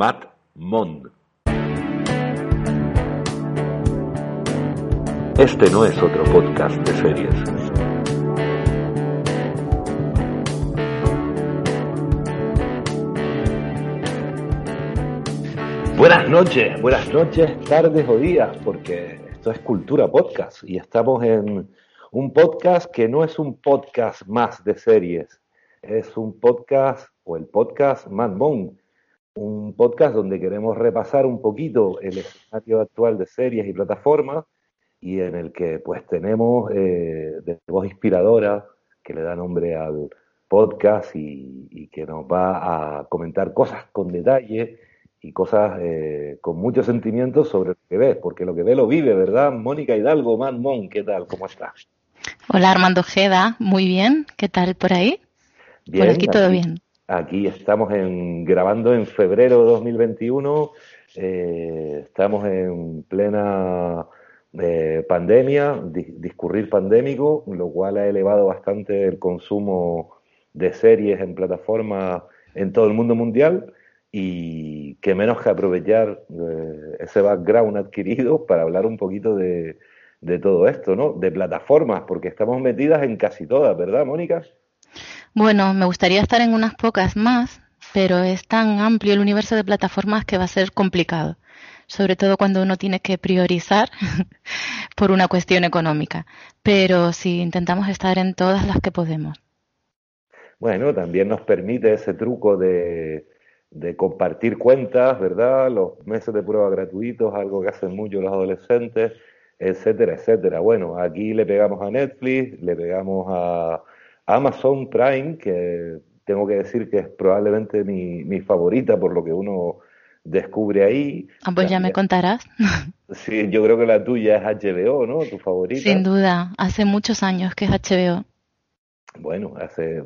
Matt Mond. Este no es otro podcast de series. Buenas noches, buenas noches, tardes o días, porque esto es Cultura Podcast y estamos en un podcast que no es un podcast más de series, es un podcast o el podcast Mad Moon, un podcast donde queremos repasar un poquito el escenario actual de series y plataformas y en el que pues tenemos eh, de voz inspiradora que le da nombre al podcast y, que nos va a comentar cosas con detalle y cosas eh, con mucho sentimiento sobre lo que ve, porque lo que ve lo vive, ¿verdad? Mónica Hidalgo, Mad Mon, ¿qué tal? ¿Cómo estás? Hola Armando Ojeda, muy bien, ¿qué tal por ahí? Bien, por aquí todo bien. Aquí estamos en, grabando en febrero de 2021, eh, estamos en plena eh, pandemia, discurrir pandémico, lo cual ha elevado bastante el consumo de series en plataformas en todo el mundo mundial y que menos que aprovechar eh, ese background adquirido para hablar un poquito de, de todo esto, ¿no? De plataformas, porque estamos metidas en casi todas, ¿verdad, Mónica? Bueno, me gustaría estar en unas pocas más, pero es tan amplio el universo de plataformas que va a ser complicado, sobre todo cuando uno tiene que priorizar por una cuestión económica. Pero sí, intentamos estar en todas las que podemos. Bueno, también nos permite ese truco de, de compartir cuentas, ¿verdad? Los meses de prueba gratuitos, algo que hacen mucho los adolescentes etcétera, etcétera. Bueno, aquí le pegamos a Netflix, le pegamos a Amazon Prime, que tengo que decir que es probablemente mi, mi favorita por lo que uno descubre ahí. Ah, pues ya me contarás. Sí, yo creo que la tuya es HBO, ¿no? Tu favorita. Sin duda, hace muchos años que es HBO. Bueno, hace eh,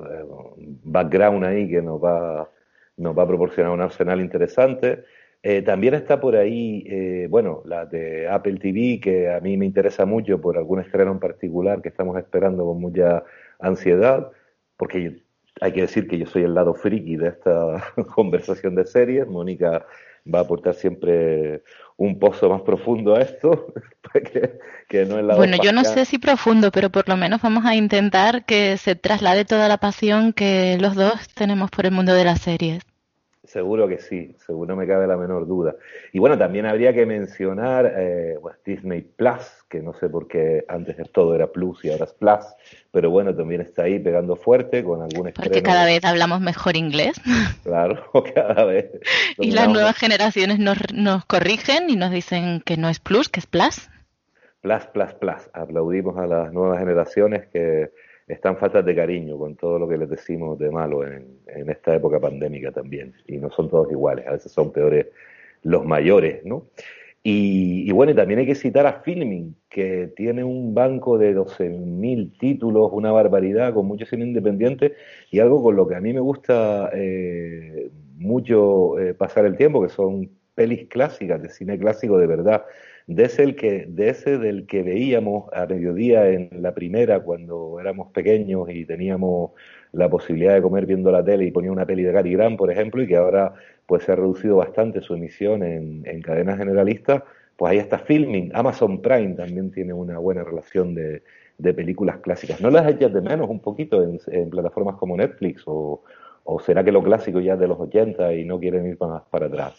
background ahí que nos va, nos va a proporcionar un arsenal interesante. Eh, también está por ahí, eh, bueno, la de Apple TV, que a mí me interesa mucho por algún estreno en particular que estamos esperando con mucha ansiedad, porque hay que decir que yo soy el lado friki de esta conversación de series. Mónica va a aportar siempre un pozo más profundo a esto, que, no es la Bueno, yo no sé si profundo, pero por lo menos vamos a intentar que se traslade toda la pasión que los dos tenemos por el mundo de las series. Seguro que sí, seguro me cabe la menor duda. Y bueno, también habría que mencionar eh, pues Disney Plus, que no sé por qué antes todo era Plus y ahora es Plus, pero bueno, también está ahí pegando fuerte con algún estreno. Porque cada vez hablamos mejor inglés. Claro, cada vez. Y las nuevas generaciones nos, nos corrigen y nos dicen que no es Plus, que es Plus. Plus, Plus, Plus. Aplaudimos a las nuevas generaciones que están faltas de cariño con todo lo que les decimos de malo en, esta época pandémica también. Y no son todos iguales, a veces son peores los mayores, ¿no? Y, bueno, y también hay que citar a Filming, que tiene un banco de 12.000 títulos, una barbaridad, con mucho cine independiente y algo con lo que a mí me gusta eh, mucho eh, pasar el tiempo, que son pelis clásicas, de cine clásico de verdad de ese, el que, de ese del que veíamos a mediodía en la primera cuando éramos pequeños y teníamos la posibilidad de comer viendo la tele y ponía una peli de Gary Grant, por ejemplo, y que ahora pues se ha reducido bastante su emisión en, en cadenas generalistas, pues ahí está Filming. Amazon Prime también tiene una buena relación de, de películas clásicas. ¿No las echas de menos un poquito en, en plataformas como Netflix o, o será que lo clásico ya es de los 80 y no quieren ir más para atrás?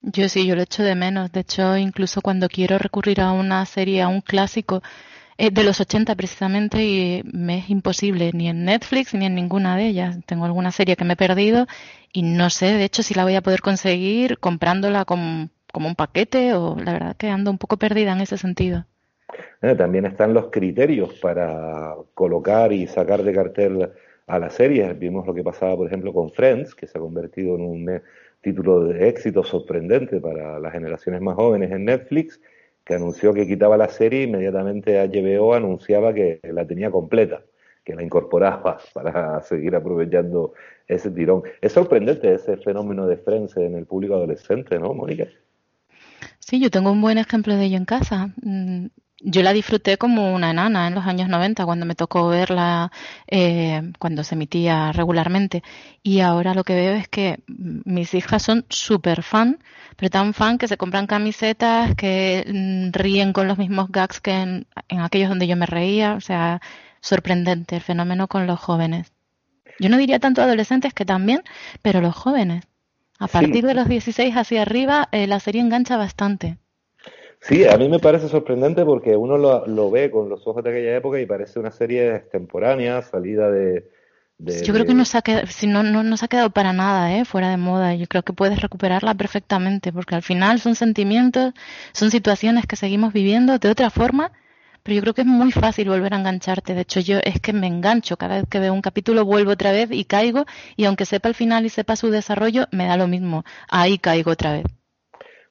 Yo sí, yo lo echo de menos. De hecho, incluso cuando quiero recurrir a una serie, a un clásico eh, de los 80 precisamente, y me es imposible ni en Netflix ni en ninguna de ellas. Tengo alguna serie que me he perdido y no sé, de hecho, si la voy a poder conseguir comprándola como, como un paquete o la verdad que ando un poco perdida en ese sentido. Eh, también están los criterios para colocar y sacar de cartel a las series. Vimos lo que pasaba, por ejemplo, con Friends, que se ha convertido en un título de éxito sorprendente para las generaciones más jóvenes en Netflix, que anunció que quitaba la serie inmediatamente HBO anunciaba que la tenía completa, que la incorporaba para seguir aprovechando ese tirón. Es sorprendente ese fenómeno de Friends en el público adolescente, ¿no, Mónica? Sí, yo tengo un buen ejemplo de ello en casa. Yo la disfruté como una enana en los años 90 cuando me tocó verla eh, cuando se emitía regularmente. Y ahora lo que veo es que mis hijas son súper fan pero tan fan que se compran camisetas que mm, ríen con los mismos gags que en, aquellos donde yo me reía. O sea sorprendente el fenómeno con los jóvenes. Yo no diría tanto adolescentes que también pero los jóvenes. A partir de los 16 hacia arriba eh, la serie engancha bastante Sí, a mí me parece sorprendente porque uno lo, ve con los ojos de aquella época y parece una serie extemporánea, salida de... Yo creo que no se, ha quedado, si no, no, se ha quedado para nada ¿eh? fuera de moda. Yo creo que puedes recuperarla perfectamente porque al final son sentimientos, son situaciones que seguimos viviendo de otra forma, pero yo creo que es muy fácil volver a engancharte. De hecho, yo es que me engancho. Cada vez que veo un capítulo vuelvo otra vez y caigo y aunque sepa el final y sepa su desarrollo, me da lo mismo. Ahí caigo otra vez.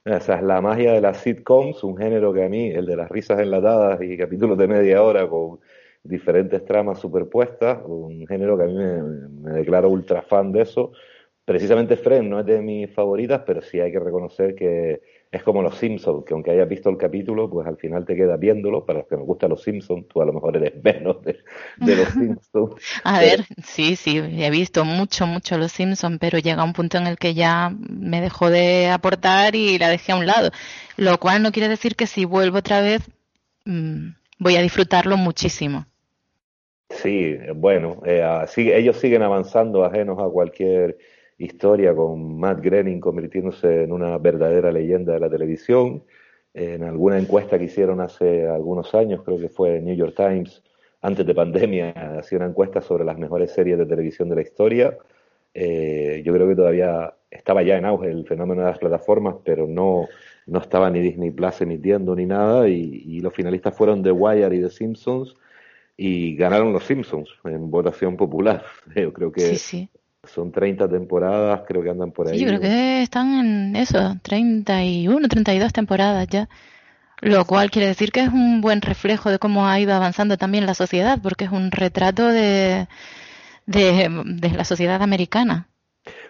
Esa es la magia de las sitcoms, un género que a mí, el de las risas enlatadas y capítulos de media hora con diferentes tramas superpuestas, un género que a mí me, declaro ultra fan de eso. Precisamente Friends no es de mis favoritas, pero sí hay que reconocer que es como los Simpsons, que aunque hayas visto el capítulo, pues al final te quedas viéndolo. Para los que nos gustan los Simpsons, tú a lo mejor eres menos de, los Simpsons. a ver, sí, sí, he visto mucho, mucho los Simpsons, pero llega un punto en el que ya me dejó de aportar y la dejé a un lado. Lo cual no quiere decir que si vuelvo otra vez mm, voy a disfrutarlo muchísimo. Sí, bueno, eh, ellos siguen avanzando ajenos a cualquier historia con Matt Groening convirtiéndose en una verdadera leyenda de la televisión. En alguna encuesta que hicieron hace algunos años, creo que fue New York Times, antes de pandemia, hacía una encuesta sobre las mejores series de televisión de la historia. Eh, yo creo que todavía estaba ya en auge el fenómeno de las plataformas, pero no, no estaba ni Disney Plus emitiendo ni nada. Y, los finalistas fueron The Wire y The Simpsons y ganaron los Simpsons en votación popular. Yo creo que sí, son 30 temporadas, creo que andan por ahí. Sí, yo creo que están en eso, 31, 32 temporadas ya. Lo cual quiere decir que es un buen reflejo de cómo ha ido avanzando también la sociedad, porque es un retrato de, de, la sociedad americana.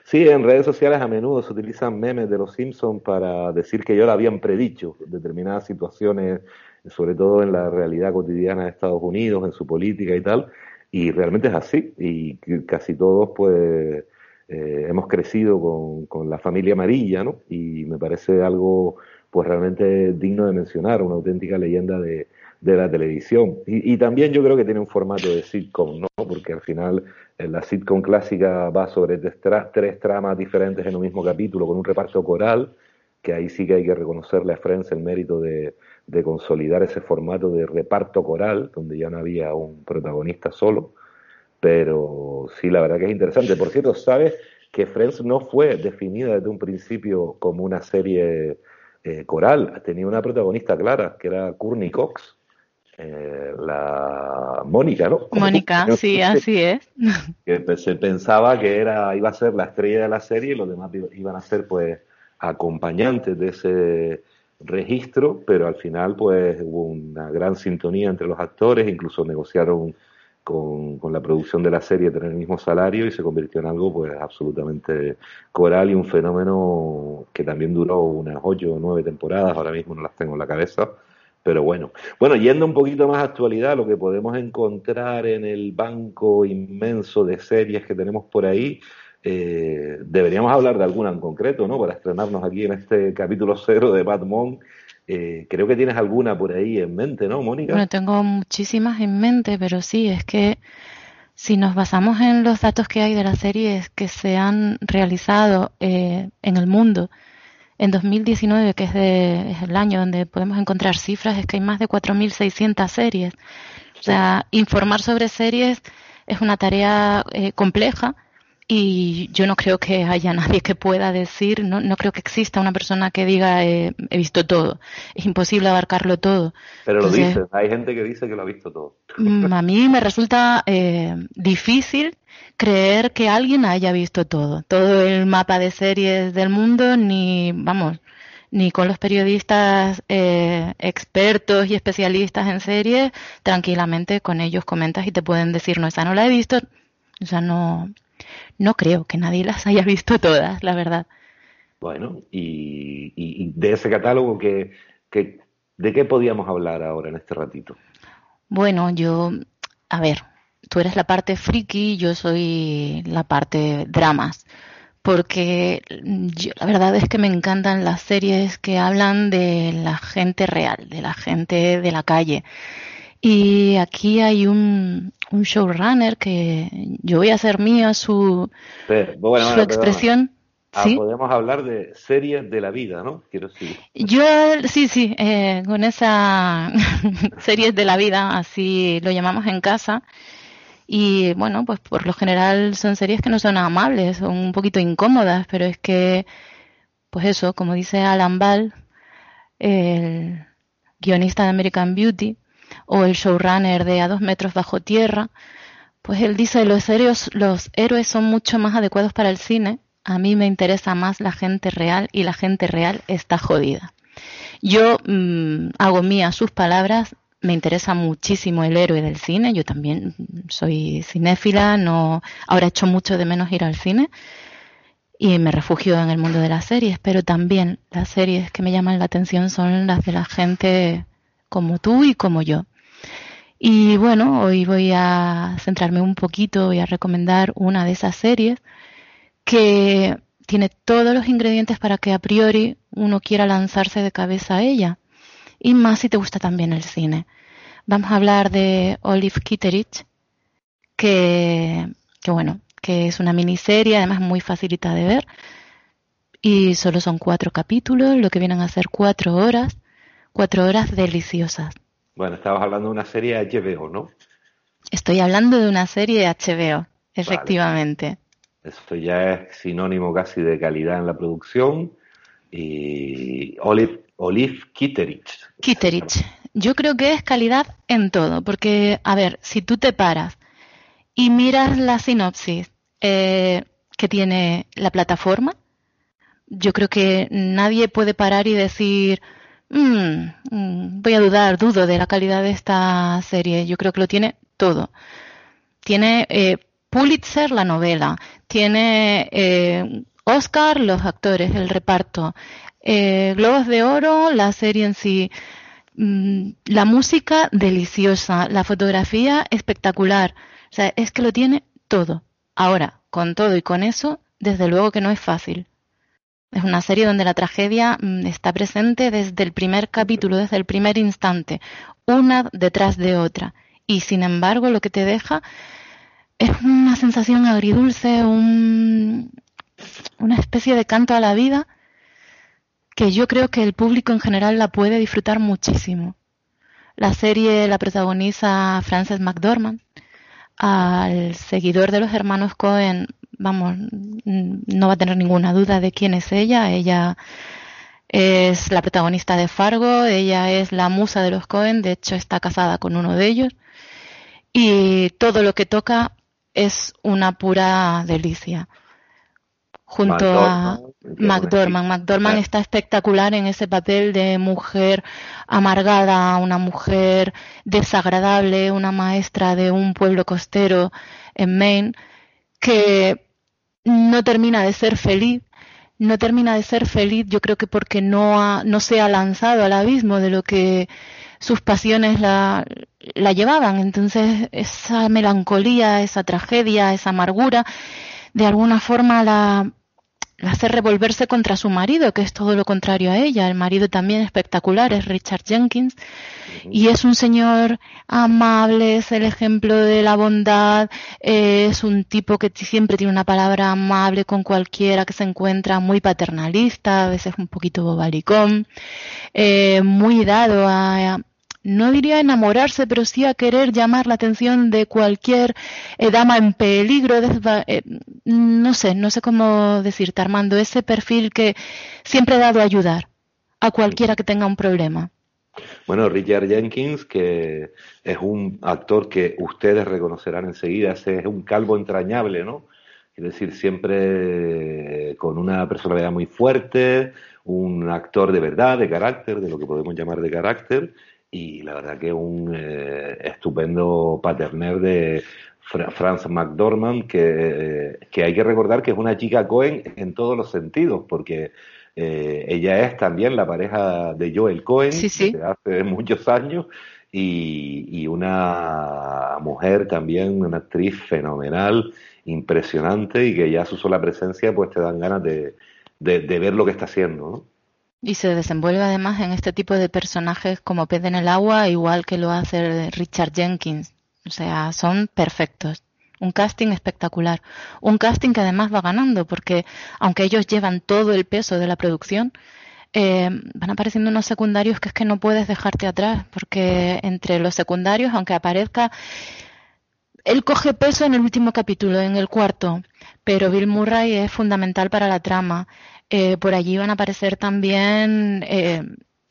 Sí, en redes sociales a menudo se utilizan memes de los Simpsons para decir que ya lo habían predicho, determinadas situaciones, sobre todo en la realidad cotidiana de Estados Unidos, en su política y tal, y realmente es así, y casi todos pues eh, hemos crecido con, con, la familia amarilla, ¿no? Y me parece algo pues realmente digno de mencionar, una auténtica leyenda de, de la televisión. Y, y, también yo creo que tiene un formato de sitcom, ¿no? Porque al final eh, la sitcom clásica va sobre tres, tramas diferentes en un mismo capítulo con un reparto coral, que ahí sí que hay que reconocerle a Friends el mérito de, de consolidar ese formato de reparto coral, donde ya no había un protagonista solo, pero sí, la verdad que es interesante. Por cierto, ¿sabes que Friends no fue definida desde un principio como una serie eh, coral? Tenía una protagonista clara, que era Courtney Cox, eh, la Mónica, ¿no? Mónica, sí, así es. Que se pensaba que era iba a ser la estrella de la serie y los demás iban a ser pues acompañantes de ese registro, pero al final pues hubo una gran sintonía entre los actores, incluso negociaron con, con, la producción de la serie tener el mismo salario y se convirtió en algo pues absolutamente coral y un fenómeno que también duró unas ocho o nueve temporadas, ahora mismo no las tengo en la cabeza, pero bueno. Bueno, yendo un poquito más a actualidad, lo que podemos encontrar en el banco inmenso de series que tenemos por ahí, eh, deberíamos hablar de alguna en concreto, ¿no? Para estrenarnos aquí en este capítulo cero de Batman. Eh, creo que tienes alguna por ahí en mente, ¿no, Mónica? Bueno, tengo muchísimas en mente, pero sí, es que si nos basamos en los datos que hay de las series que se han realizado eh, en el mundo, en 2019, que es, de, es, el año donde podemos encontrar cifras, es que hay más de 4.600 series. O sea, informar sobre series es una tarea eh, compleja y yo no creo que haya nadie que pueda decir, no, no creo que exista una persona que diga eh, he visto todo. Es imposible abarcarlo todo. Pero lo dice, hay gente que dice que lo ha visto todo. Mm, a mí me resulta eh, difícil creer que alguien haya visto todo, todo el mapa de series del mundo, ni, vamos, ni con los periodistas eh, expertos y especialistas en series, tranquilamente con ellos comentas y te pueden decir, no, esa no la he visto, o sea, no, no creo que nadie las haya visto todas, la verdad. Bueno, y, de ese catálogo que, ¿De qué podíamos hablar ahora en este ratito? Bueno, yo, a ver, tú eres la parte friki, yo soy la parte dramas, porque la verdad es que me encantan las series que hablan de la gente real, de la gente de la calle. Y aquí hay un, un showrunner que yo voy a hacer mía su, su expresión. Ah, podemos hablar de series de la vida, ¿no? Quiero decir. Yo, sí, sí, eh, con esa series de la vida, así lo llamamos en casa. Y bueno, pues por lo general son series que no son amables, son un poquito incómodas, pero es que, pues eso, como dice Alan Ball, el guionista de American Beauty, o el showrunner de A dos metros bajo tierra, pues él dice los héroes, los héroes son mucho más adecuados para el cine. A mí me interesa más la gente real y la gente real está jodida. Yo mm, hago mía sus palabras, me interesa muchísimo el héroe del cine, yo también soy cinéfila, no, ahora echo mucho de menos ir al cine y me refugio en el mundo de las series, pero también las series que me llaman la atención son las de la gente como tú y como yo. Y bueno, hoy voy a centrarme un poquito, voy a recomendar una de esas series que tiene todos los ingredientes para que a priori uno quiera lanzarse de cabeza a ella. Y más si te gusta también el cine. Vamos a hablar de Olive Kitteridge, que, que bueno, que es una miniserie, además muy facilita de ver. Y solo son cuatro capítulos, lo que vienen a ser cuatro horas, cuatro horas deliciosas. Bueno, estabas hablando de una serie HBO, ¿no? Estoy hablando de una serie HBO, efectivamente. Esto ya es sinónimo casi de calidad en la producción. Y Olive, Olive Kitterich. Kitterich. Yo creo que es calidad en todo, porque, a ver, si tú te paras y miras la sinopsis eh, que tiene la plataforma, yo creo que nadie puede parar y decir, mm, mm, voy a dudar, dudo de la calidad de esta serie. Yo creo que lo tiene todo. Tiene eh, Pulitzer la novela, tiene eh, Oscar los actores, el reparto, eh, Globos de Oro, la serie en sí, mm, la música deliciosa, la fotografía espectacular, o sea, es que lo tiene todo. Ahora, con todo y con eso, desde luego que no es fácil. Es una serie donde la tragedia mm, está presente desde el primer capítulo, desde el primer instante, una detrás de otra. Y sin embargo, lo que te deja es una sensación agridulce, un, una especie de canto a la vida que yo creo que el público en general la puede disfrutar muchísimo. La serie la protagoniza Frances McDormand. Al seguidor de los hermanos Cohen, vamos, no va a tener ninguna duda de quién es ella. Ella es la protagonista de Fargo, ella es la musa de los Cohen, de hecho está casada con uno de ellos. Y todo lo que toca es una pura delicia. Junto a McDormand. McDormand está espectacular en ese papel de mujer amargada, una mujer desagradable, una maestra de un pueblo costero en Maine, que no termina de ser feliz no termina de ser feliz, yo creo que porque no, no se ha lanzado al abismo de lo que sus pasiones la, la llevaban. Entonces, esa melancolía, esa tragedia, esa amargura, de alguna forma la, la hace revolverse contra su marido, que es todo lo contrario a ella. El marido también espectacular, es Richard Jenkins, y es un señor amable, es el ejemplo de la bondad, es un tipo que siempre tiene una palabra amable con cualquiera que se encuentra, muy paternalista, a veces un poquito bobalicón, eh, muy dado a, no diría enamorarse, pero sí a querer llamar la atención de cualquier eh, dama en peligro. Eh, no sé, no sé cómo decirte, Armando, ese perfil que siempre ha dado a ayudar a cualquiera que tenga un problema. Bueno, Richard Jenkins, que es un actor que ustedes reconocerán enseguida, es un calvo entrañable, ¿no? Es decir, siempre con una personalidad muy fuerte, un actor de verdad, de carácter, de lo que podemos llamar de carácter, y la verdad que un eh, estupendo paterner de Franz McDormand, que, que, hay que recordar que es una chica Cohen en todos los sentidos, porque Eh, ella es también la pareja de Joel Cohen desde hace muchos años y, una mujer también, una actriz fenomenal, impresionante y que ya su sola presencia pues te dan ganas de, de, ver lo que está haciendo. Y se desenvuelve además en este tipo de personajes como pez en el agua, igual que lo hace Richard Jenkins. O sea, son perfectos. Un casting espectacular. Un casting que además va ganando, porque aunque ellos llevan todo el peso de la producción, eh, van apareciendo unos secundarios que es que no puedes dejarte atrás, porque entre los secundarios, aunque aparezca, él coge peso en el último capítulo, en el cuarto, pero Bill Murray es fundamental para la trama. Eh, por allí van a aparecer también eh,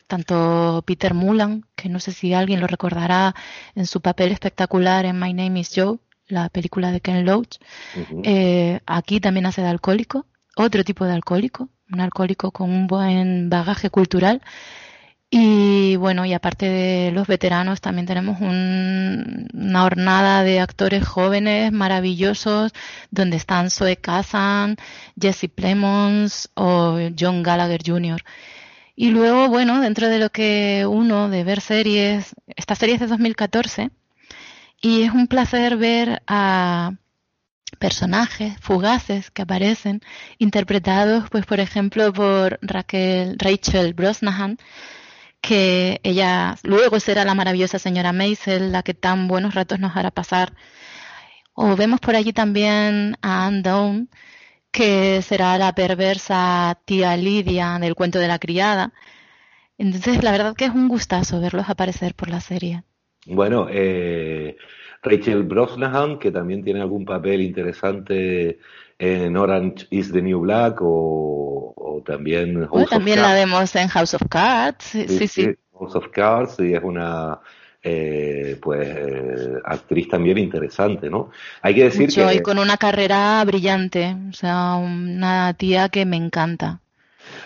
tanto Peter Mullan, que no sé si alguien lo recordará en su papel espectacular en My Name is Joe, la película de Ken Loach. Eh, aquí también hace de alcohólico, otro tipo de alcohólico, un alcohólico con un buen bagaje cultural. Y bueno, y aparte de los veteranos, también tenemos una hornada de actores jóvenes maravillosos, donde están Zoe Kazan, Jesse Plemons o John Gallagher Jr. Y luego, bueno, dentro de lo que uno de ver series, esta serie es de 2014, y es un placer ver a personajes fugaces que aparecen, interpretados, pues, por ejemplo, por Raquel, Rachel Brosnahan, que ella luego será la maravillosa señora Maisel, la que tan buenos ratos nos hará pasar. O vemos por allí también a Anne Down, que será la perversa tía Lidia del cuento de la criada. Entonces, la verdad que es un gustazo verlos aparecer por la serie. Bueno, eh, Rachel Brosnahan, que también tiene algún papel interesante en Orange is the New Black o, también también la vemos en House of Cards, sí, sí. House of Cards y es una eh, pues eh, actriz también interesante, ¿no? Hay que decir que y con una carrera brillante, o sea, una tía que me encanta.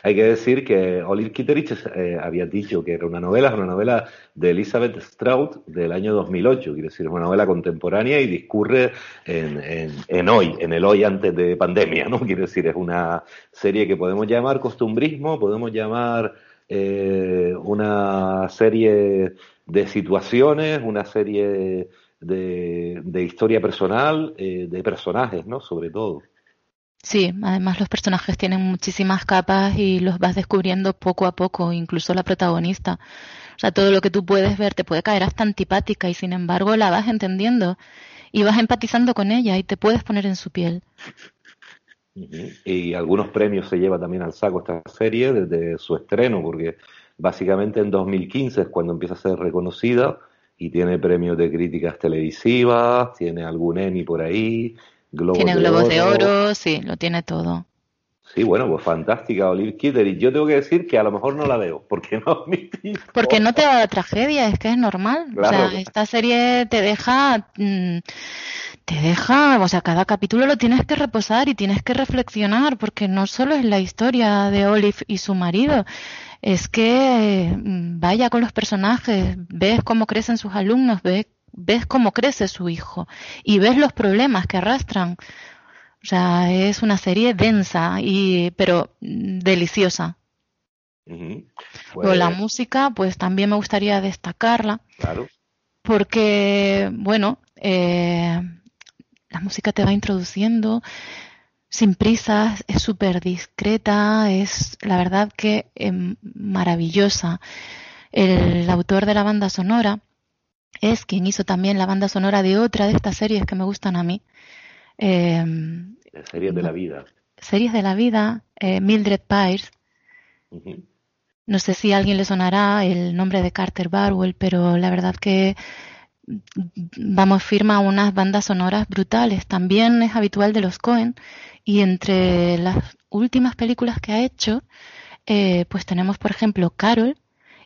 Hay que decir que Olive Kitterich eh, había dicho que era una novela, es una novela de Elizabeth Strout del año 2008, quiere decir, es una novela contemporánea y discurre en, hoy, en el hoy antes de pandemia, ¿no? Quiere decir, es una serie que podemos llamar costumbrismo, podemos llamar eh, una serie de situaciones, una serie de, historia personal, eh, de personajes, ¿no? Sobre todo. Sí, además los personajes tienen muchísimas capas y los vas descubriendo poco a poco, incluso la protagonista. O sea, todo lo que tú puedes ver te puede caer hasta antipática y sin embargo la vas entendiendo y vas empatizando con ella y te puedes poner en su piel. Y algunos premios se lleva también al saco esta serie desde su estreno, porque básicamente en 2015 es cuando empieza a ser reconocida y tiene premios de críticas televisivas, tiene algún Emmy por ahí, tiene globos de oro, sí, lo tiene todo. Sí, bueno, pues fantástica Olive Kidder. Y yo tengo que decir que a lo mejor no la veo, porque no Porque no te da tragedia, es que es normal. o sea, esta serie te deja. Mm, te deja. O sea, cada capítulo lo tienes que reposar y tienes que reflexionar, porque no solo es la historia de Olive y su marido. Es que mm, vaya con los personajes, ves cómo crecen sus alumnos, ves ves cómo crece su hijo y ves los problemas que arrastran. O sea, es una serie densa y pero deliciosa. la música, pues también me gustaría destacarla. Claro. Porque, bueno, eh, la música te va introduciendo sin prisas, es súper discreta, es la verdad que em, maravillosa. El autor de la banda sonora es quien hizo también la banda sonora de otra de estas series que me gustan a mí. Eh, series de la vida. Series de la vida, eh, Mildred Pierce. No sé si a alguien le sonará el nombre de Carter Barwell, pero la verdad que vamos firma unas bandas sonoras brutales. También es habitual de los Cohen y entre las últimas películas que ha hecho, eh, pues tenemos por ejemplo Carol,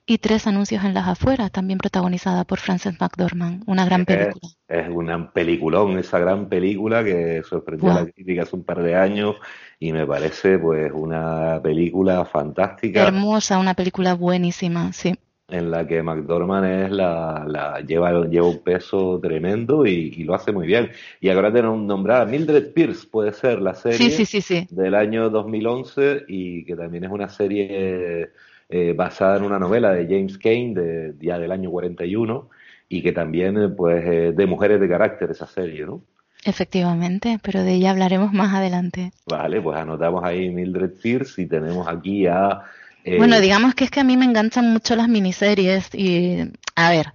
y Tres anuncios en las afueras, también protagonizada por Frances McDormand, una gran película. Es, una peliculón, esa gran película que sorprendió a la crítica hace un par de años y me parece pues una película fantástica. Hermosa, una película buenísima, sí. en la que McDormand es la, la lleva, lleva un peso tremendo y, lo hace muy bien. Y ahora de nombrar Mildred Pierce, puede ser la serie del año 2011 y que también es una serie eh, basada en una novela de James Kane de, ya del año 41 y que también pues de mujeres de carácter esa serie, ¿no? Efectivamente, pero de ella hablaremos más adelante. Vale, pues anotamos ahí Mildred Pierce y tenemos aquí a eh, bueno, digamos que es que a mí me enganchan mucho las miniseries y, a ver,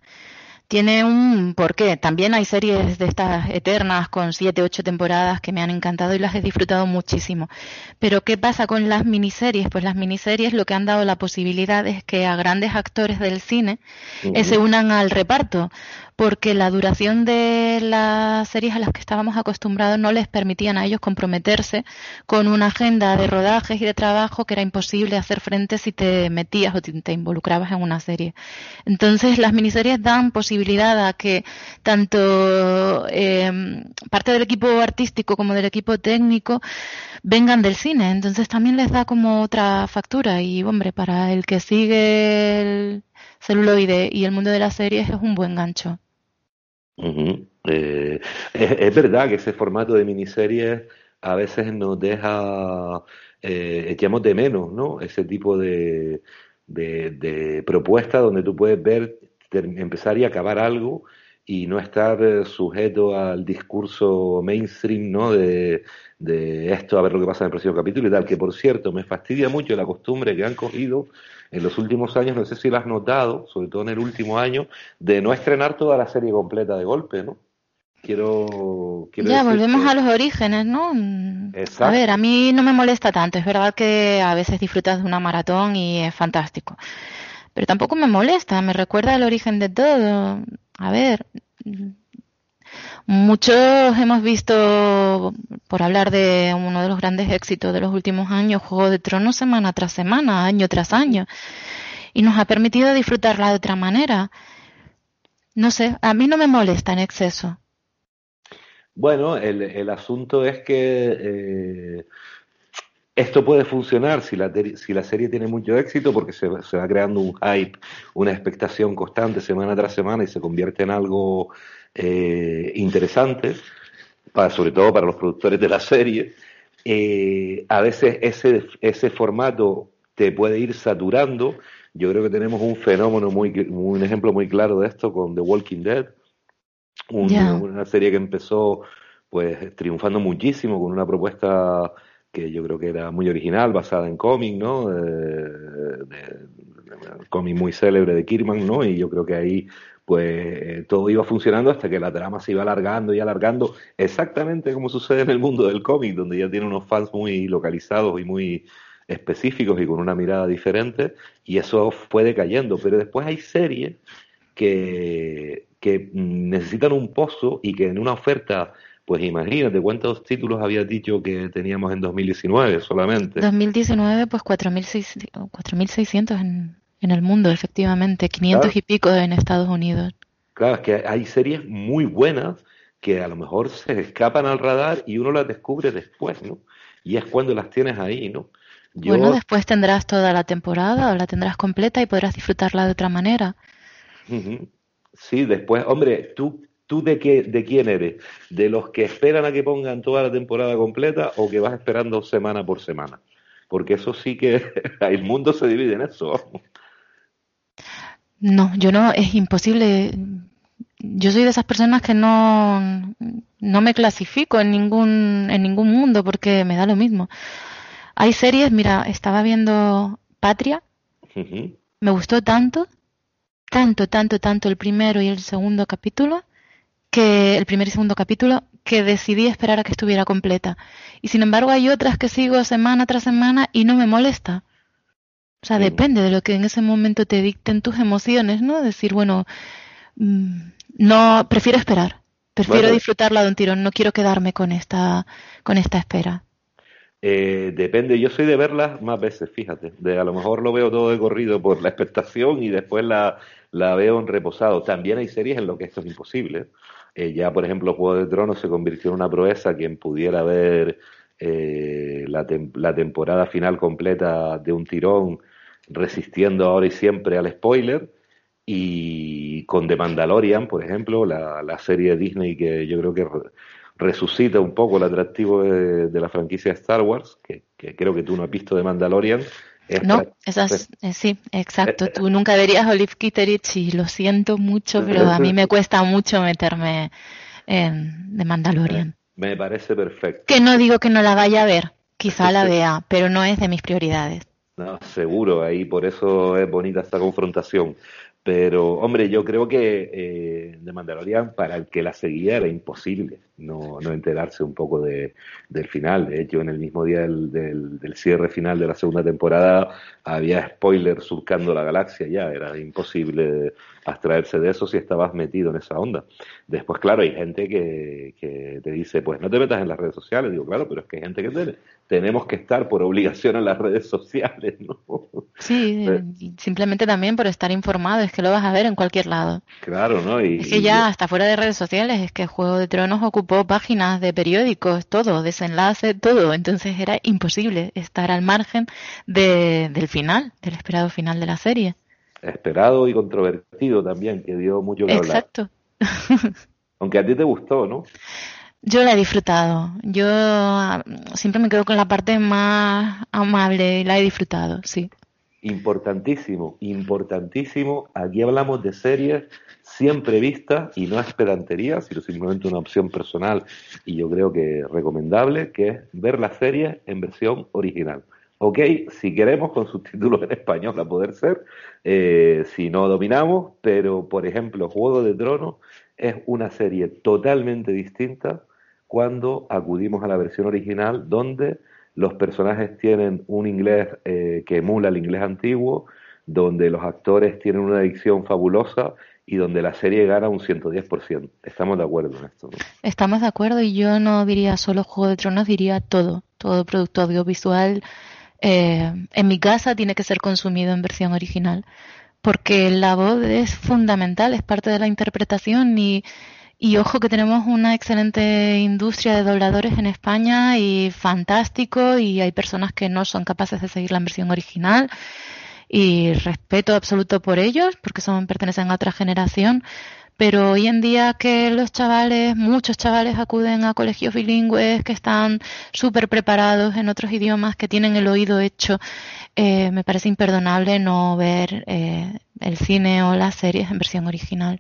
tiene un porqué. También hay series de estas eternas con siete, ocho temporadas que me han encantado y las he disfrutado muchísimo. Pero ¿qué pasa con las miniseries? Pues las miniseries lo que han dado la posibilidad es que a grandes actores del cine eh, se unan al reparto porque la duración de las series a las que estábamos acostumbrados no les permitían a ellos comprometerse con una agenda de rodajes y de trabajo que era imposible hacer frente si te metías o te involucrabas en una serie. Entonces las miniseries dan posibilidad a que tanto em, parte del equipo artístico como del equipo técnico vengan del cine. Entonces también les da como otra factura y hombre, para el que sigue el celuloide y el mundo de las series es un buen gancho. Eh, es, verdad que ese formato de miniseries a veces nos deja, eh, echamos de menos, ¿no? Ese tipo de, de, propuesta donde tú puedes ver, empezar y acabar algo y no estar eh, sujeto al discurso mainstream, ¿no? De, de esto, a ver lo que pasa en el próximo capítulo y tal, que por cierto me fastidia mucho la costumbre que han cogido en los últimos años, no sé si lo has notado, sobre todo en el último año, de no estrenar toda la serie completa de golpe, ¿no? Quiero, quiero ya volvemos a los orígenes, ¿no? Exacto. A ver, a mí no me molesta tanto. Es verdad que a veces disfrutas de una maratón y es fantástico. Pero tampoco me molesta, me recuerda el origen de todo. A ver, Muchos hemos visto, por hablar de uno de los grandes éxitos de los últimos años, Juego de Tronos semana tras semana, año tras año, y nos ha permitido disfrutarla de otra manera. No sé, a mí no me molesta en exceso. Bueno, el, asunto es que eh, esto puede funcionar si la, si la serie tiene mucho éxito porque se, se, va creando un hype, una expectación constante semana tras semana y se convierte en algo eh, interesantes, para, sobre todo para los productores de la serie. Eh, a veces ese, ese formato te puede ir saturando. Yo creo que tenemos un fenómeno muy, un ejemplo muy claro de esto con The Walking Dead, una serie que empezó pues triunfando muchísimo con una propuesta que yo creo que era muy original, basada en cómic, ¿no? de, cómic muy célebre de Kirman, ¿no? Y yo creo que ahí pues eh, todo iba funcionando hasta que la trama se iba alargando y alargando, exactamente como sucede en el mundo del cómic, donde ya tiene unos fans muy localizados y muy específicos y con una mirada diferente, y eso fue decayendo. Pero después hay series que, que necesitan un pozo y que en una oferta pues imagínate cuántos títulos habías dicho que teníamos en 2019 solamente. 2019, pues 4.600 en, en el mundo, efectivamente, 500 y pico en Estados Unidos. Claro, es que hay series muy buenas que a lo mejor se escapan al radar y uno las descubre después, ¿no? Y es cuando las tienes ahí, ¿no? Bueno, después tendrás toda la temporada o la tendrás completa y podrás disfrutarla de otra manera. Sí, después, hombre, tú, tú de qué, de quién eres, de los que esperan a que pongan toda la temporada completa o que vas esperando semana por semana, porque eso sí que el mundo se divide en eso. No, yo no, es imposible. Yo soy de esas personas que no, no me clasifico en ningún, en ningún mundo porque me da lo mismo. Hay series, mira, estaba viendo Patria, me gustó tanto, tanto, tanto, tanto el primero y el segundo capítulo, que el primer y segundo capítulo, que decidí esperar a que estuviera completa. Y sin embargo hay otras que sigo semana tras semana y no me molesta. O sea, depende de lo que en ese momento te dicten tus emociones, ¿no? Decir, bueno, mm, no, prefiero esperar, prefiero disfrutarla de un tirón, no quiero quedarme con esta, con esta espera. Eh, depende, yo soy de verlas más veces, fíjate. De, a lo mejor lo veo todo de corrido por la expectación y después la, la veo en reposado. También hay series en lo que esto es imposible. Eh, ya, por ejemplo, Juego de Tronos se convirtió en una proeza quien pudiera ver eh, la, la temporada final completa de un tirón resistiendo ahora y siempre al spoiler, y con The Mandalorian, por ejemplo, la, la serie de Disney que yo creo que resucita un poco el atractivo de, la franquicia Star Wars, que, creo que tú no has visto de Mandalorian. no, esas, eh, sí, exacto. Eh, tú nunca verías Olive Kitterich y lo siento mucho, pero a mí me cuesta mucho meterme en de Mandalorian. Me parece perfecto. Que no digo que no la vaya a ver, quizá la vea, pero no es de mis prioridades. No, seguro, ahí por eso es bonita esta confrontación. Pero, hombre, yo creo que eh, de Mandalorian, para el que la seguía, era imposible no, no enterarse un poco de, del final. De hecho, en el mismo día del, del, cierre final de la segunda temporada, había spoilers surcando la galaxia ya. Era imposible abstraerse de eso si estabas metido en esa onda. Después, claro, hay gente que, que te dice, pues no te metas en las redes sociales. Digo, claro, pero es que hay gente que te, tenemos que estar por obligación en las redes sociales, ¿no? Sí, simplemente también por estar informado, es que lo vas a ver en cualquier lado. Claro, ¿no? Y, es que ya hasta fuera de redes sociales, es que Juego de Tronos ocupó páginas de periódicos, todo, desenlace, todo, entonces era imposible estar al margen de, del final, del esperado final de la serie. Esperado y controvertido también, que dio mucho que hablar. Exacto. Aunque a ti te gustó, ¿no? Yo la he disfrutado. Yo ah, siempre me quedo con la parte más amable y la he disfrutado, sí. Importantísimo, importantísimo. Aquí hablamos de series siempre vistas y no es pedantería, sino simplemente una opción personal y yo creo que recomendable, que es ver la serie en versión original. Ok, si queremos con subtítulos en español a poder ser, eh, si no dominamos, pero por ejemplo, Juego de Tronos es una serie totalmente distinta cuando acudimos a la versión original donde los personajes tienen un inglés eh, que emula el inglés antiguo, donde los actores tienen una dicción fabulosa y donde la serie gana un 110%. Estamos de acuerdo en esto. Estamos de acuerdo y yo no diría solo Juego de Tronos, diría todo, todo producto audiovisual. Eh, en mi casa tiene que ser consumido en versión original, porque la voz es fundamental, es parte de la interpretación y y ojo que tenemos una excelente industria de dobladores en España y fantástico y hay personas que no son capaces de seguir la versión original y respeto absoluto por ellos porque son pertenecen a otra generación. Pero hoy en día que los chavales, muchos chavales acuden a colegios bilingües que están súper preparados en otros idiomas, que tienen el oído hecho, eh, me parece imperdonable no ver eh, el cine o las series en versión original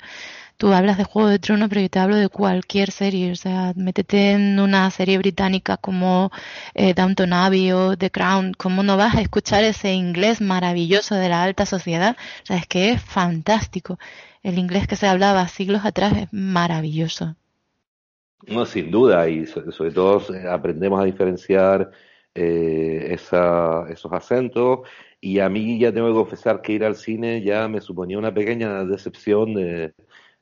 tú hablas de Juego de Tronos, pero yo te hablo de cualquier serie. O sea, métete en una serie británica como eh, Downton Abbey o The Crown. ¿Cómo no vas a escuchar ese inglés maravilloso de la alta sociedad? O sea, es que es fantástico. El inglés que se hablaba siglos atrás es maravilloso. No, sin duda, y sobre, todo eh, aprendemos a diferenciar eh, esos acentos. Y a mí ya tengo que confesar que ir al cine ya me suponía una pequeña decepción de,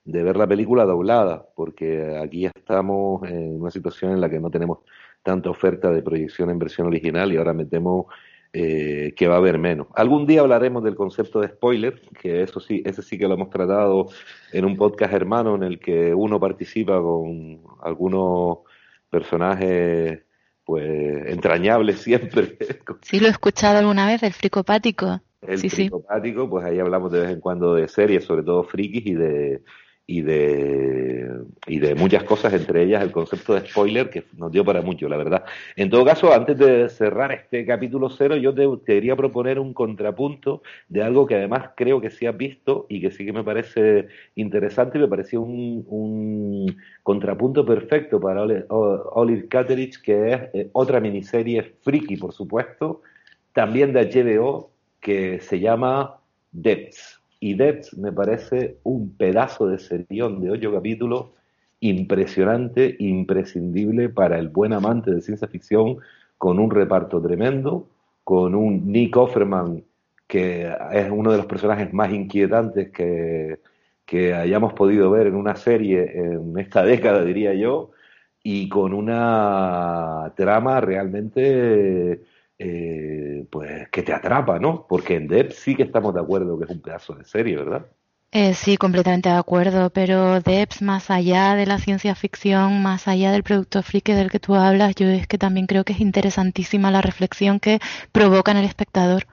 de ver la película doblada, porque aquí estamos en una situación en la que no tenemos tanta oferta de proyección en versión original y ahora me temo eh, que va a haber menos. Algún día hablaremos del concepto de spoiler, que eso sí, ese sí que lo hemos tratado en un podcast hermano en el que uno participa con algunos personajes pues entrañables siempre. Sí, lo he escuchado alguna vez, el fricopático. El fricopático, pues ahí hablamos de vez en cuando de series, sobre todo frikis y de y de, y de muchas cosas, entre ellas el concepto de spoiler, que nos dio para mucho, la verdad. En todo caso, antes de cerrar este capítulo cero, yo te, quería proponer un contrapunto de algo que además creo que sí has visto y que sí que me parece interesante y me pareció un, un contrapunto perfecto para Olive Catterich, que es eh, otra miniserie friki, por supuesto, también de HBO, que se llama Depths y Debs me parece un pedazo de serión de ocho capítulos impresionante, imprescindible para el buen amante de ciencia ficción, con un reparto tremendo, con un Nick Offerman que es uno de los personajes más inquietantes que, que hayamos podido ver en una serie en esta década, diría yo, y con una trama realmente que te atrapa, ¿no? Porque en Deb sí que estamos de acuerdo que es un pedazo de serie, ¿verdad? Eh, sí, completamente de acuerdo, pero Debs, más allá de la ciencia ficción, más allá del producto friki del que tú hablas, yo es que también creo que es interesantísima la reflexión que provoca en el espectador.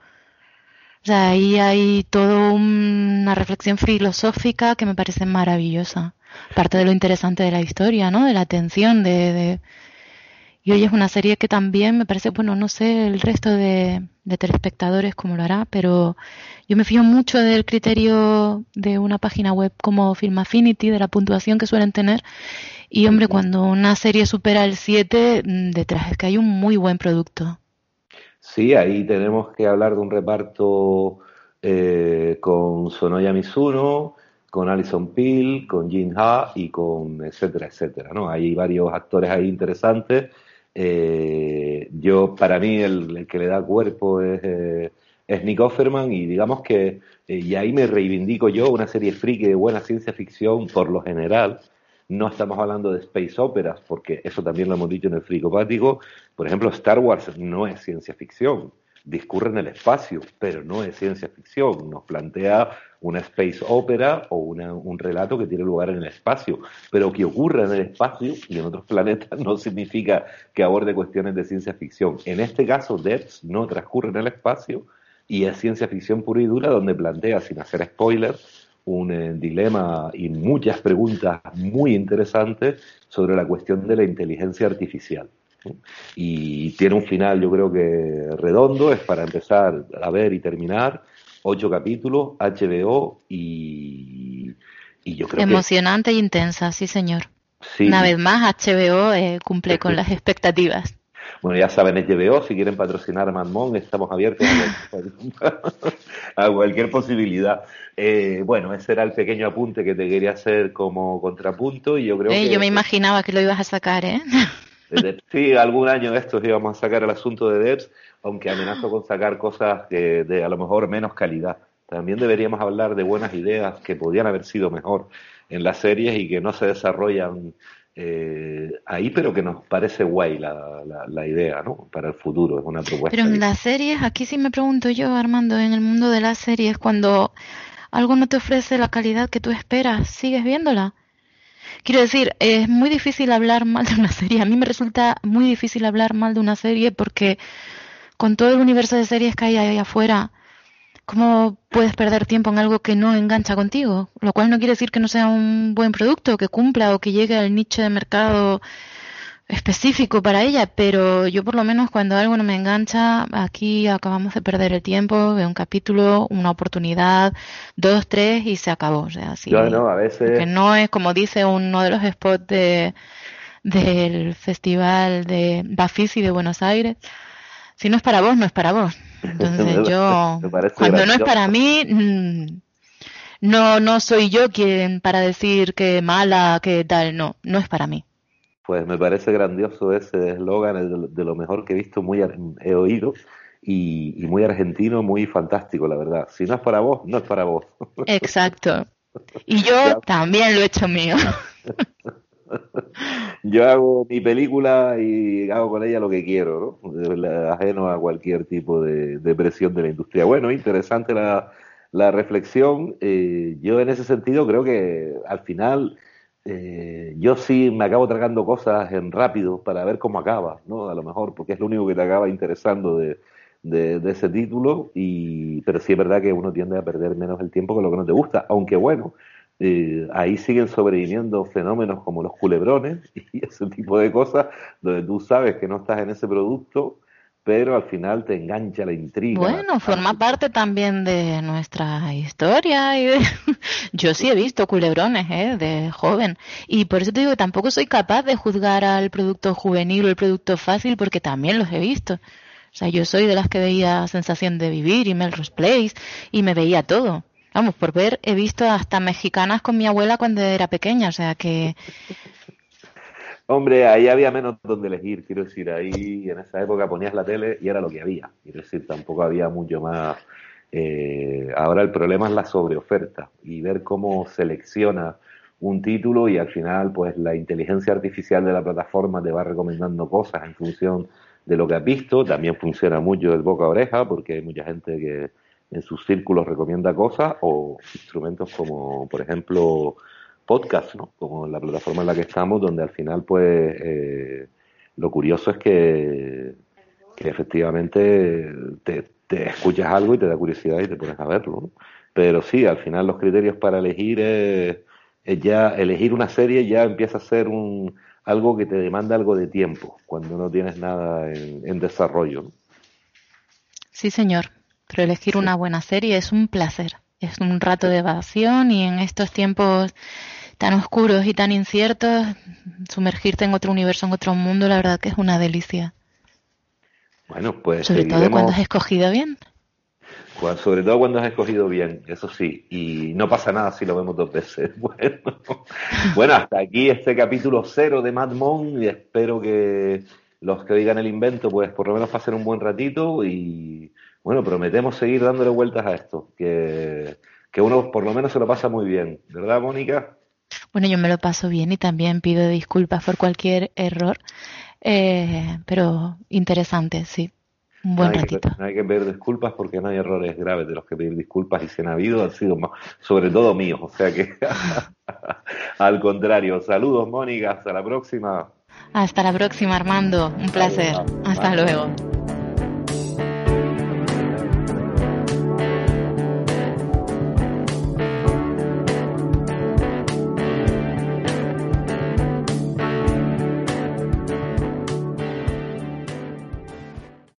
O sea, ahí hay toda una reflexión filosófica que me parece maravillosa. Parte de lo interesante de la historia, ¿no? De la atención, de, Y hoy es una serie que también me parece, bueno, no sé el resto de, telespectadores cómo lo hará, pero yo me fío mucho del criterio de una página web como Film Affinity, de la puntuación que suelen tener. Y hombre, cuando una serie supera el 7, mm, detrás es que hay un muy buen producto. Sí, ahí tenemos que hablar de un reparto eh, con Sonoya Mizuno, con Alison Peel, con Jin Ha y con etcétera, etcétera, ¿no? Hay varios actores ahí interesantes. Eh, yo, para mí, el, que le da cuerpo es, eh, es Nick Offerman y digamos que, y ahí me reivindico yo, una serie friki de buena ciencia ficción por lo general, no estamos hablando de space operas, porque eso también lo hemos dicho en el fricopático. Por ejemplo, Star Wars no es ciencia ficción, discurre en el espacio, pero no es ciencia ficción. Nos plantea una space opera o un relato que tiene lugar en el espacio, pero que ocurra en el espacio y en otros planetas no significa que aborde cuestiones de ciencia ficción. En este caso, Depths no transcurre en el espacio y es ciencia ficción pura y dura donde plantea, sin hacer spoilers, un eh, dilema y muchas preguntas muy interesantes sobre la cuestión de la inteligencia artificial. Y tiene un final, yo creo que redondo, es para empezar a ver y terminar. Ocho capítulos, HBO y, y yo creo Emocionante e intensa, sí, señor. Una vez más, HBO eh, cumple con las expectativas. Bueno, ya saben, HBO, si quieren patrocinar a Manmón, estamos abiertos a, cualquier posibilidad. Eh, bueno, ese era el pequeño apunte que te quería hacer como contrapunto y yo creo que... Yo me imaginaba que lo ibas a sacar, ¿eh? Sí, algún año de estos íbamos a sacar el asunto de Debs, aunque amenazo con sacar cosas de a lo mejor menos calidad. También deberíamos hablar de buenas ideas que podían haber sido mejor en las series y que no se desarrollan eh, ahí, pero que nos parece guay la, la, idea, ¿no? Para el futuro, es una propuesta. Pero en las series, aquí sí me pregunto yo, Armando, en el mundo de las series, cuando algo no te ofrece la calidad que tú esperas, ¿sigues viéndola? Quiero decir, es muy difícil hablar mal de una serie. A mí me resulta muy difícil hablar mal de una serie porque con todo el universo de series que hay ahí afuera, ¿cómo puedes perder tiempo en algo que no engancha contigo? Lo cual no quiere decir que no sea un buen producto, que cumpla o que llegue al nicho de mercado específico para ella, pero yo por lo menos cuando algo no me engancha, aquí acabamos de perder el tiempo, de un capítulo, una oportunidad, dos, tres y se acabó. O sea, así, no, a veces... Que no es como dice uno de los spots de, del festival de Bafisi de Buenos Aires, si no es para vos, no es para vos. Entonces yo, cuando no es para mí, mm, no, no soy yo quien para decir que mala, que tal, no, no es para mí. Pues me parece grandioso ese eslogan, de lo mejor que he visto, muy he oído, y, muy argentino, muy fantástico, la verdad. Si no es para vos, no es para vos. Exacto. Y yo también lo he hecho mío. yo hago mi película y hago con ella lo que quiero, ¿no? Ajeno a cualquier tipo de, presión de la industria. Bueno, interesante la, la reflexión. Eh, yo en ese sentido creo que al final eh, yo sí me acabo tragando cosas en rápido para ver cómo acaba, ¿no? A lo mejor, porque es lo único que te acaba interesando de, de, ese título, y, pero sí es verdad que uno tiende a perder menos el tiempo con lo que no te gusta, aunque bueno, eh, ahí siguen sobreviviendo fenómenos como los culebrones y ese tipo de cosas, donde tú sabes que no estás en ese producto, pero al final te engancha la intriga. Bueno, forma parte también de nuestra historia. y Yo sí he visto culebrones ¿eh? de joven y por eso te digo que tampoco soy capaz de juzgar al producto juvenil o el producto fácil porque también los he visto. O sea, yo soy de las que veía Sensación de Vivir y Melrose Place y me veía todo. Vamos, por ver, he visto hasta mexicanas con mi abuela cuando era pequeña, o sea que Hombre, ahí había menos donde elegir, quiero decir, ahí en esa época ponías la tele y era lo que había, quiero decir, tampoco había mucho más. Eh, ahora el problema es la sobreoferta y ver cómo selecciona un título y al final pues la inteligencia artificial de la plataforma te va recomendando cosas en función de lo que has visto, también funciona mucho el boca a oreja porque hay mucha gente que en sus círculos recomienda cosas o instrumentos como por ejemplo podcast, ¿no? Como la plataforma en la que estamos, donde al final, pues, eh, lo curioso es que, efectivamente te, te escuchas algo y te da curiosidad y te pones a verlo. Pero sí, al final los criterios para elegir es, ya elegir una serie ya empieza a ser un algo que te demanda algo de tiempo cuando no tienes nada en, desarrollo. Sí, señor. Pero elegir una buena serie es un placer. Es un rato de evasión y en estos tiempos tan oscuros y tan inciertos, sumergirte en otro universo, en otro mundo, la verdad que es una delicia. Bueno, pues. Sobre todo cuando has escogido bien. Sobre todo cuando has escogido bien, eso sí. Y no pasa nada si lo vemos dos veces. Bueno, bueno hasta aquí este capítulo cero de Mad Mon y espero que los que digan el invento, pues por lo menos pasen un buen ratito y bueno, prometemos seguir dándole vueltas a esto, que, que uno por lo menos se lo pasa muy bien, ¿verdad, Mónica? Bueno, yo me lo paso bien y también pido disculpas por cualquier error, eh, pero interesante, sí. Un buen no ratito. no hay que pedir disculpas porque no hay errores graves de los que pedir disculpas y si han habido han sido sobre todo míos, o sea que al contrario. Saludos Mónica, hasta la próxima. Hasta la próxima Armando, un placer. Hasta luego.